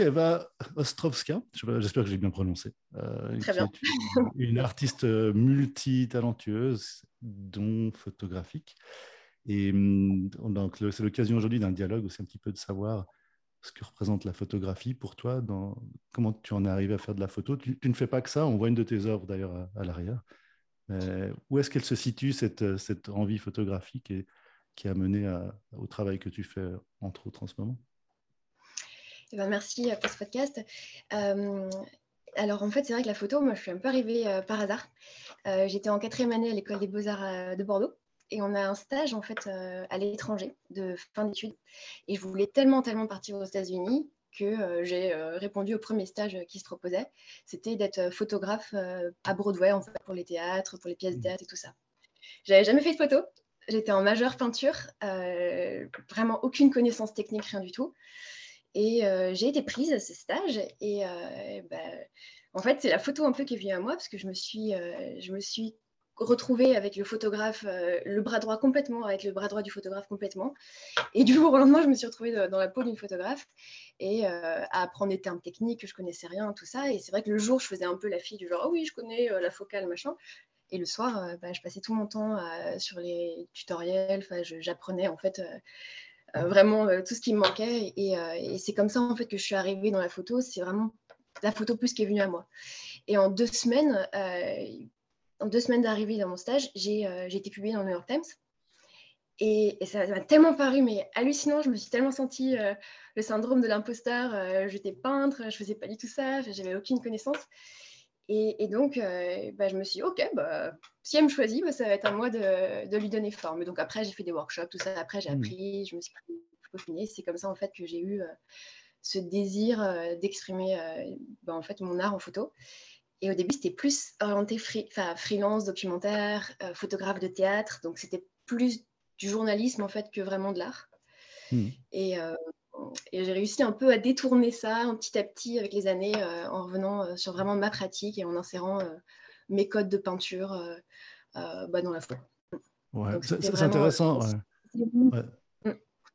Eva Ostrovska, j'espère que j'ai bien prononcé. Très bien. Une, artiste multitalentueuse, dont photographique. Et hum, donc, c'est l'occasion aujourd'hui d'un dialogue aussi un petit peu de savoir ce que représente la photographie pour toi, dans, comment tu en es arrivé à faire de la photo. Tu, ne fais pas que ça, on voit une de tes œuvres d'ailleurs à, l'arrière. où est-ce qu'elle se situe, cette, cette envie photographique et, qui a mené au travail que tu fais, entre autres, en ce moment? Eh ben, Merci pour ce podcast. Euh, alors en fait, c'est vrai que la photo, moi, je suis un peu arrivée euh, par hasard. Euh, j'étais en quatrième année à l'école des beaux-arts de Bordeaux et on a un stage en fait euh, à l'étranger de fin d'études. Et je voulais tellement, tellement partir aux États-Unis que euh, j'ai euh, répondu au premier stage qui se proposait. C'était d'être photographe à Broadway en fait, pour les théâtres, pour les pièces de théâtre et tout ça. J'avais jamais fait de photo. J'étais en majeure peinture, vraiment aucune connaissance technique, rien du tout. Et j'ai été prise à ce stage et bah, en fait, c'est la photo un peu qui est venue à moi parce que je me suis, je me suis retrouver avec le photographe, euh, le bras droit complètement, avec le bras droit du photographe complètement. Et du jour au lendemain, je me suis retrouvée dans la peau d'une photographe et euh, à apprendre des termes techniques que je connaissais rien, tout ça. Et c'est vrai que le jour, je faisais un peu la fille du genre, oh oui, je connais euh, la focale, machin. Et le soir, bah, je passais tout mon temps sur les tutoriels. J'apprenais en fait vraiment tout ce qui me manquait. Et, et c'est comme ça en fait que je suis arrivée dans la photo. C'est vraiment la photo plus qui est venue à moi. Et en deux semaines, en deux semaines d'arrivée dans mon stage, euh, j'ai été publiée dans le New York Times. Et, ça m'a tellement paru mais hallucinant. Je me suis tellement sentie euh, le syndrome de l'imposteur. Euh, j'étais peintre, je faisais pas du tout ça, j'avais aucune connaissance. Et, donc, bah, je me suis dit, OK, bah, si elle me choisit, bah, ça va être à moi de, lui donner forme. Donc après, j'ai fait des workshops, tout ça. Après, j'ai mmh. appris, je me suis peaufinée. C'est comme ça, en fait, que j'ai eu ce désir d'exprimer bah, en fait, mon art en photo. Et au début, c'était plus orienté freelance, documentaire, euh, photographe de théâtre. Donc, c'était plus du journalisme, en fait, que vraiment de l'art. Hmm. Euh, et, j'ai réussi un peu à détourner ça petit à petit avec les années, euh, en revenant sur vraiment ma pratique et en insérant mes codes de peinture bah, dans la photo. Ouais, c'est intéressant. Ouais.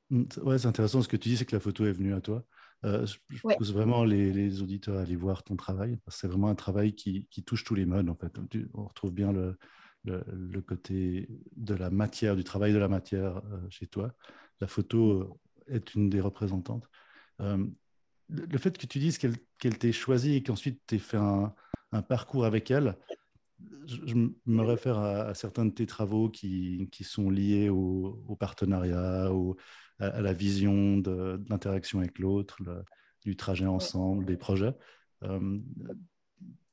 Ouais. c'est intéressant ce que tu dis, c'est que la photo est venue à toi. Euh, je, pousse vraiment les, auditeurs à aller voir ton travail. C'est vraiment un travail qui, touche tous les modes. En fait. On retrouve bien le, le, côté de la matière, du travail de la matière euh, chez toi. La photo euh, est une des représentantes. le fait que tu dises qu'elle t'ait choisi et qu'ensuite tu aies fait un, parcours avec elle, je, me réfère à, certains de tes travaux qui, qui sont liés au, au partenariat, au, à, la vision de, l'interaction avec l'autre, du trajet ensemble, des projets. Euh,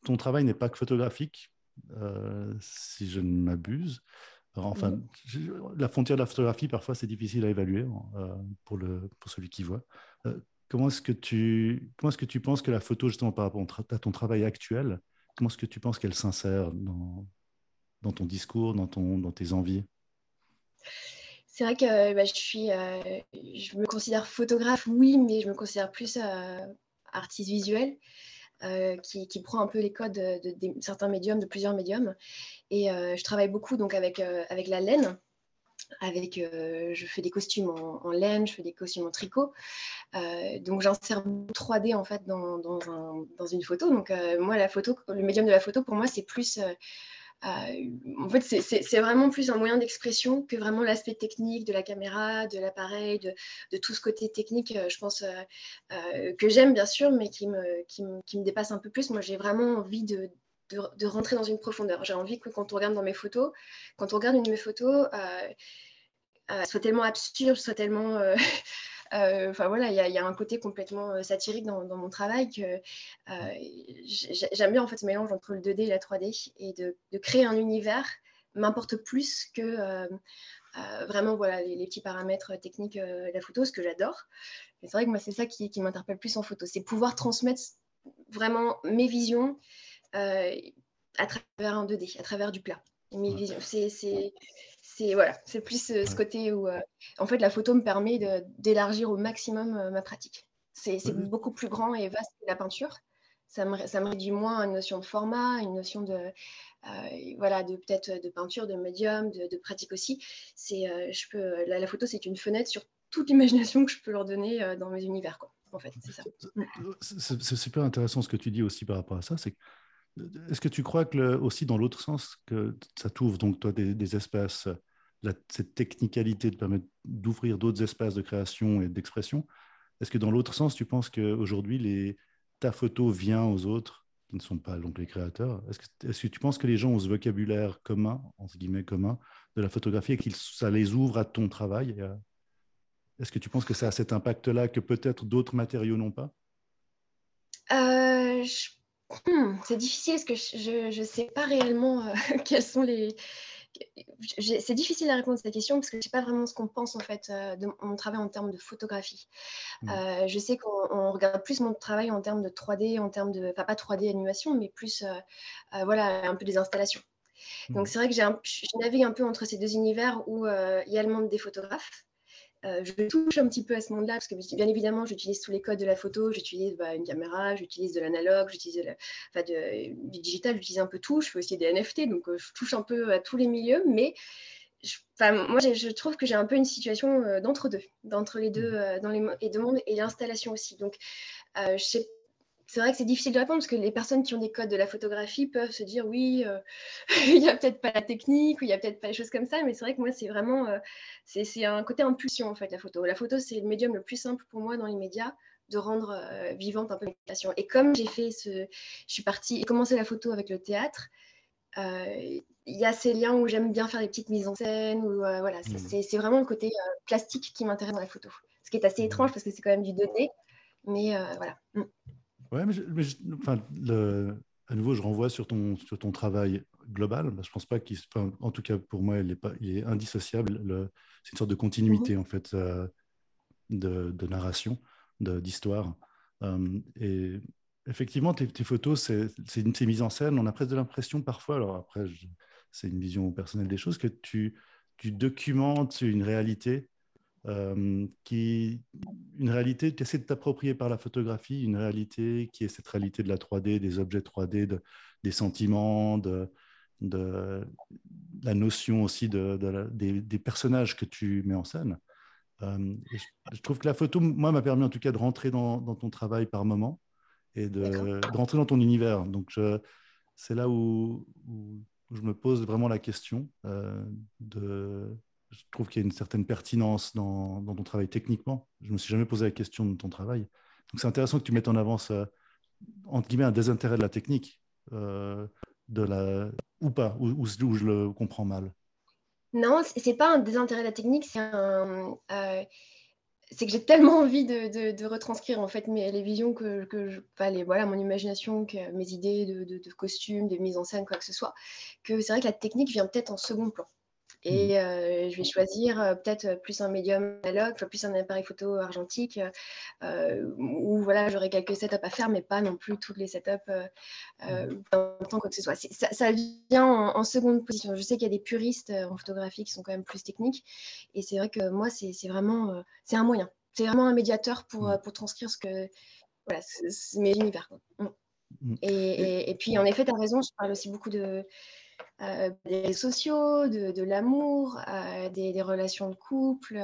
ton travail n'est pas que photographique, euh, si je ne m'abuse. Enfin, la frontière de la photographie, parfois, c'est difficile à évaluer euh, pour, le, pour celui qui voit. comment est-ce que tu comment est-ce que tu penses que la photo, justement, par rapport à ton travail actuel, comment est-ce que tu penses qu'elle s'insère dans, dans ton discours, dans, ton, dans tes envies? C'est vrai que bah, je suis, euh, je me considère photographe, oui, mais je me considère plus euh, artiste visuel. Euh, qui, prend un peu les codes de, certains médiums, de plusieurs médiums. Et je travaille beaucoup donc avec, avec la laine. Avec, je fais des costumes en, laine, je fais des costumes en tricot. donc j'insère 3D en fait dans, dans, une photo. Donc moi, la photo, le médium de la photo, pour moi, c'est plus euh, en fait, c'est vraiment plus un moyen d'expression que vraiment l'aspect technique de la caméra, de l'appareil, de, tout ce côté technique, euh, je pense, euh, que j'aime bien sûr, mais qui me, qui, me, dépasse un peu plus. Moi, j'ai vraiment envie de, de, rentrer dans une profondeur. J'ai envie que quand on regarde dans mes photos, quand on regarde une de mes photos, soit tellement absurde, soit tellement euh, enfin voilà, il y, a un côté complètement euh, satirique dans, mon travail que euh, j'aime bien en fait ce mélange entre le 2D et la 3D et de, créer un univers m'importe plus que vraiment voilà les, petits paramètres techniques de la photo, ce que j'adore. C'est vrai que moi c'est ça qui, m'interpelle plus en photo, c'est pouvoir transmettre vraiment mes visions à travers un 2D, à travers du plat. Mes visions, c'est c'est voilà, c'est plus euh, ce côté où euh, en fait la photo me permet d'élargir au maximum euh, ma pratique. C'est beaucoup plus grand et vaste que la peinture. Ça me, ça me réduit moins à une notion de format, une notion de voilà de peut-être de peinture, de médium, de, pratique aussi. C'est je peux la, photo c'est une fenêtre sur toute l'imagination que je peux leur donner dans mes univers quoi. en fait. C'est ça. C'est super intéressant ce que tu dis aussi par rapport à ça. C'est est-ce que tu crois que aussi dans l'autre sens que ça t'ouvre donc toi des, espaces, cette technicalité de permettre d'ouvrir d'autres espaces de création et d'expression. Est-ce que dans l'autre sens, tu penses qu'aujourd'hui ta photo vient aux autres qui ne sont pas donc les créateurs? Est-ce que, tu penses que les gens ont ce vocabulaire commun, en guillemets commun, de la photographie et que ça les ouvre à ton travail? Est-ce que tu penses que ça a cet impact-là que peut-être d'autres matériaux n'ont pas? Euh, hmm, C'est difficile parce que je ne sais pas réellement euh, quels sont les, c'est difficile à répondre à cette question parce que je ne sais pas vraiment ce qu'on pense en fait euh, de mon travail en termes de photographie. Mmh. Euh, je sais qu'on regarde plus mon travail en termes de 3D, en termes de, enfin pas 3D animation, mais plus euh, voilà un peu des installations. Donc mmh. c'est vrai que je navigue un peu entre ces deux univers où il y a le monde des photographes euh, je touche un petit peu à ce monde-là parce que bien évidemment, j'utilise tous les codes de la photo, j'utilise bah, une caméra, j'utilise de l'analogue, j'utilise du digital, j'utilise un peu tout, je fais aussi des NFT, donc euh, je touche un peu à tous les milieux, mais moi, je trouve que j'ai un peu une situation euh, d'entre-deux, d'entre les deux, mmh. dans les, et de monde et l'installation aussi. Donc, je sais c'est vrai que c'est difficile de répondre parce que les personnes qui ont des codes de la photographie peuvent se dire oui, euh, il n'y a peut-être pas la technique ou il n'y a peut-être pas les choses comme ça, mais c'est vrai que moi, c'est vraiment euh, c'est un côté impulsion en fait, la photo. La photo, c'est le médium le plus simple pour moi dans les médias de rendre euh, vivante un peu création. Et comme j'ai fait ce. Je suis partie et commencé la photo avec le théâtre, il y a ces liens où j'aime bien faire des petites mises en scène, ou voilà, mmh. c'est vraiment le côté plastique qui m'intéresse dans la photo. Ce qui est assez mmh. étrange parce que c'est quand même du 2D, mais voilà. Mmh. Ouais, mais, enfin, le, à nouveau, je renvoie sur ton, sur ton travail global. Je pense pas qu'il, en tout cas pour moi, il est, pas, il est indissociable. c'est une sorte de continuité mhm. en fait euh, de, de, narration, d'histoire. Euh, et effectivement, tes, tes photos, c'est, c'est une mise en scène. On a presque de l'impression parfois, alors après, c'est une vision personnelle des choses, que tu, tu documentes une réalité euh, qui une réalité, tu essaies de t'approprier par la photographie, une réalité qui est cette réalité de la 3D, des objets 3D, de, des sentiments, de, de, la notion aussi de, des, personnages que tu mets en scène. Euh, je, trouve que la photo, moi, m'a permis en tout cas de rentrer dans, dans ton travail par moment et de, de, rentrer dans ton univers. Donc, c'est là où, où, je me pose vraiment la question euh, de je trouve qu'il y a une certaine pertinence dans, ton travail techniquement. Je ne me suis jamais posé la question de ton travail. Donc c'est intéressant que tu mettes en avant, entre guillemets, un désintérêt de la technique, euh, de la, ou pas, ou, je le comprends mal. Non, c'est pas un désintérêt de la technique, c'est. Euh, que j'ai tellement envie de, retranscrire en fait mes, les visions que, voilà, mon imagination, mes idées de, de, costumes, de mise en scène, quoi que ce soit, que c'est vrai que la technique vient peut-être en second plan. Et mmh. euh, je vais choisir euh, peut-être euh, plus un médium analogue, plus un appareil photo argentique, où voilà, j'aurai quelques setups à faire, mais pas non plus toutes les setups mmh. temps quoi que ce soit. Ça, ça, vient en, seconde position. Je sais qu'il y a des puristes en photographie qui sont quand même plus techniques, et c'est vrai que moi, c'est vraiment, c'est un moyen. C'est vraiment un médiateur pour, mmh. pour transcrire ce que, voilà, mes univers. Et, et, et, puis, en effet, tu as raison, je parle aussi beaucoup de, euh, des réseaux sociaux, de, l'amour, euh, des, relations de couple,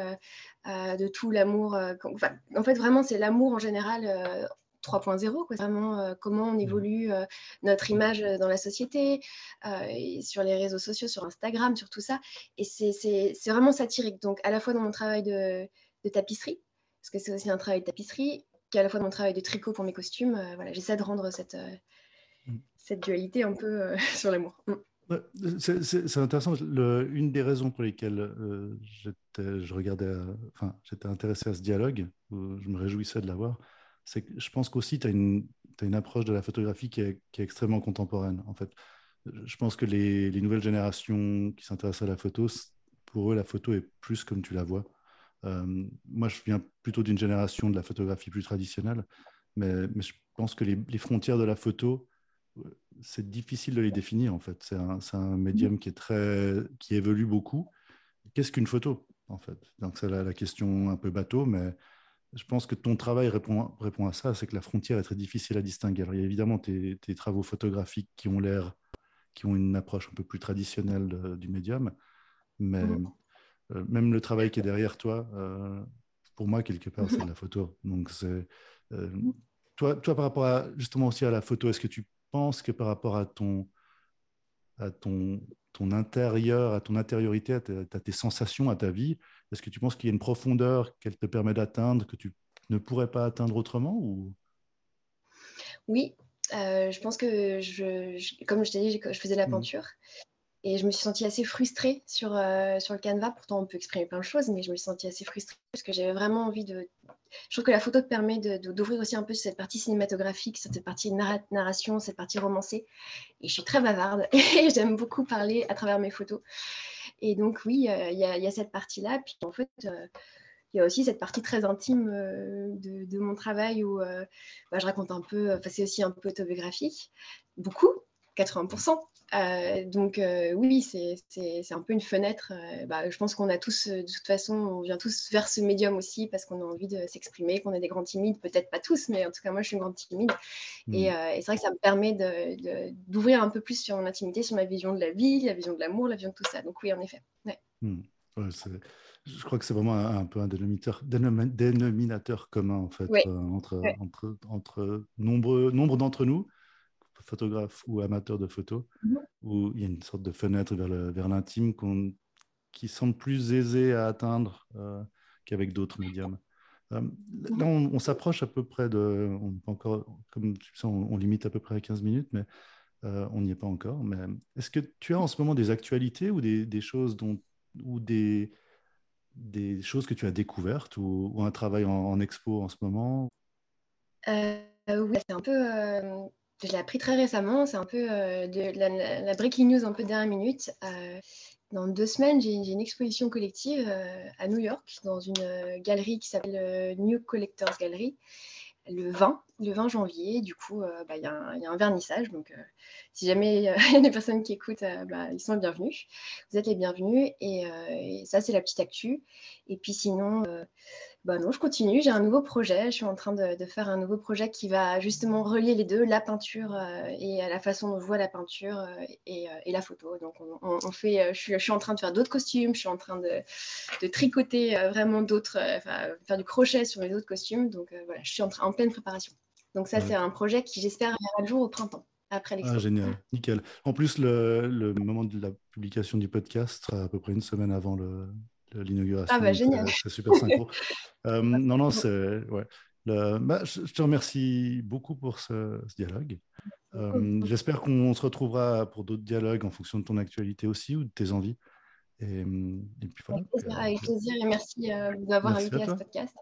euh, de tout l'amour. en fait, vraiment, c'est l'amour en général 3.0, vraiment comment on mmh. évolue notre image dans la société, sur les réseaux sociaux, sur Instagram, sur tout ça. Et c'est vraiment satirique. Donc, à la fois dans mon travail de, tapisserie, parce que c'est aussi un travail de tapisserie, qu'à la fois dans mon travail de tricot pour mes costumes, voilà, j'essaie de rendre cette, mmh. cette dualité un peu sur l'amour. C'est intéressant. une des raisons pour lesquelles euh, je regardais, enfin, j'étais intéressé à ce dialogue, je me réjouissais de l'avoir, c'est que je pense qu'aussi tu as, une, approche de la photographie qui est, extrêmement contemporaine. En fait, je pense que les, les nouvelles générations qui s'intéressent à la photo, pour eux, la photo est plus comme tu la vois. Euh, moi, je viens plutôt d'une génération de la photographie plus traditionnelle, mais, je pense que les frontières de la photo c'est difficile de les définir en fait. C'est un, un, médium qui est très, qui évolue beaucoup. Qu'est-ce qu'une photo en fait? Donc c'est la, question un peu bateau, mais je pense que ton travail répond, répond à ça. C'est que la frontière est très difficile à distinguer. Alors, il y a évidemment tes, tes travaux photographiques qui ont l'air, qui ont une approche un peu plus traditionnelle du médium, mais mmh. euh, même le travail qui est derrière toi. Euh, pour moi, quelque part, c'est de la photo. Donc, c'est. toi, toi, par rapport à, justement aussi à la photo, est-ce que tu penses que par rapport à ton, à ton, ton intérieur, à ton intériorité, à, tes sensations, à ta vie, est-ce que tu penses qu'il y a une profondeur qu'elle te permet d'atteindre que tu ne pourrais pas atteindre autrement ou... Oui, euh, je pense que, je, comme je t'ai dit, je faisais la mmh. peinture. Et je me suis sentie assez frustrée sur, euh, sur le canevas. Pourtant, on peut exprimer plein de choses, mais je me suis sentie assez frustrée parce que j'avais vraiment envie de. Je trouve que la photo te permet d'ouvrir aussi un peu cette partie cinématographique, cette partie narration, cette partie romancée. Et je suis très bavarde et j'aime beaucoup parler à travers mes photos. Et donc, oui, euh, il y, a cette partie-là. Puis en fait, euh, il y a aussi cette partie très intime de, mon travail où bah, je raconte un peu, c'est aussi un peu autobiographique, beaucoup, 80%. Euh, donc euh, oui, c'est un peu une fenêtre. Euh, bah, je pense qu'on a tous, de toute façon, on vient tous vers ce médium aussi parce qu'on a envie de s'exprimer, qu'on est des grands timides, peut-être pas tous, mais en tout cas moi je suis une grande timide. Et, mmh. c'est vrai que ça me permet d'ouvrir un peu plus sur mon intimité, sur ma vision de la vie, la vision de l'amour, la vision de tout ça. Donc oui, en effet. Mmh. je crois que c'est vraiment un, peu un dénominateur, dénominateur commun en fait entre, entre, entre nombreux, nombre d'entre nous photographe ou amateur de photos, mhm. où il y a une sorte de fenêtre vers l'intime qui semble plus aisée à atteindre euh, qu'avec d'autres médiums. Euh, là, on, s'approche à peu près de. On, encore, comme tu sais, on, limite à peu près à 15 minutes, mais euh, on n'y est pas encore. Mais est-ce que tu as en ce moment des actualités ou des, choses dont, ou des, des choses que tu as découvertes ou, un travail en, expo en ce moment? Oui, c'est un peu je l'ai appris très récemment. C'est un peu euh, la, breaking news un peu dernière minute. Euh, dans deux semaines, j'ai une exposition collective euh, à New York dans une galerie qui s'appelle New Collectors Gallery le 20, le 20 janvier. Du coup, bah, il y, a un vernissage. Donc, si jamais il y a des personnes qui écoutent, bah, ils sont les bienvenus. Vous êtes les bienvenus. Et ça, c'est la petite actu. Et puis sinon, bah non, je continue. J'ai un nouveau projet. Je suis en train de, faire un nouveau projet qui va justement relier les deux, la peinture euh, et la façon dont je vois la peinture euh, euh, et, la photo. Donc, on, fait, je suis, en train de faire d'autres costumes. Je suis en train de, tricoter vraiment d'autres, faire du crochet sur les autres costumes. Donc, voilà, je suis en, en pleine préparation. Donc, ça, c'est un projet qui, j'espère, verra le jour au printemps. Après ah, génial, nickel. En plus, le, le moment de la publication du podcast sera à peu près une semaine avant le, l'inauguration. Ah bah euh, génial. C'est super synchro. Euh, non, non, c'est... Bah, je te remercie beaucoup pour ce, dialogue. Euh, j'espère qu'on se retrouvera pour d'autres dialogues en fonction de ton actualité aussi ou de tes envies. Et, puis voilà. Avec plaisir, et merci de nous avoir invités à ce podcast.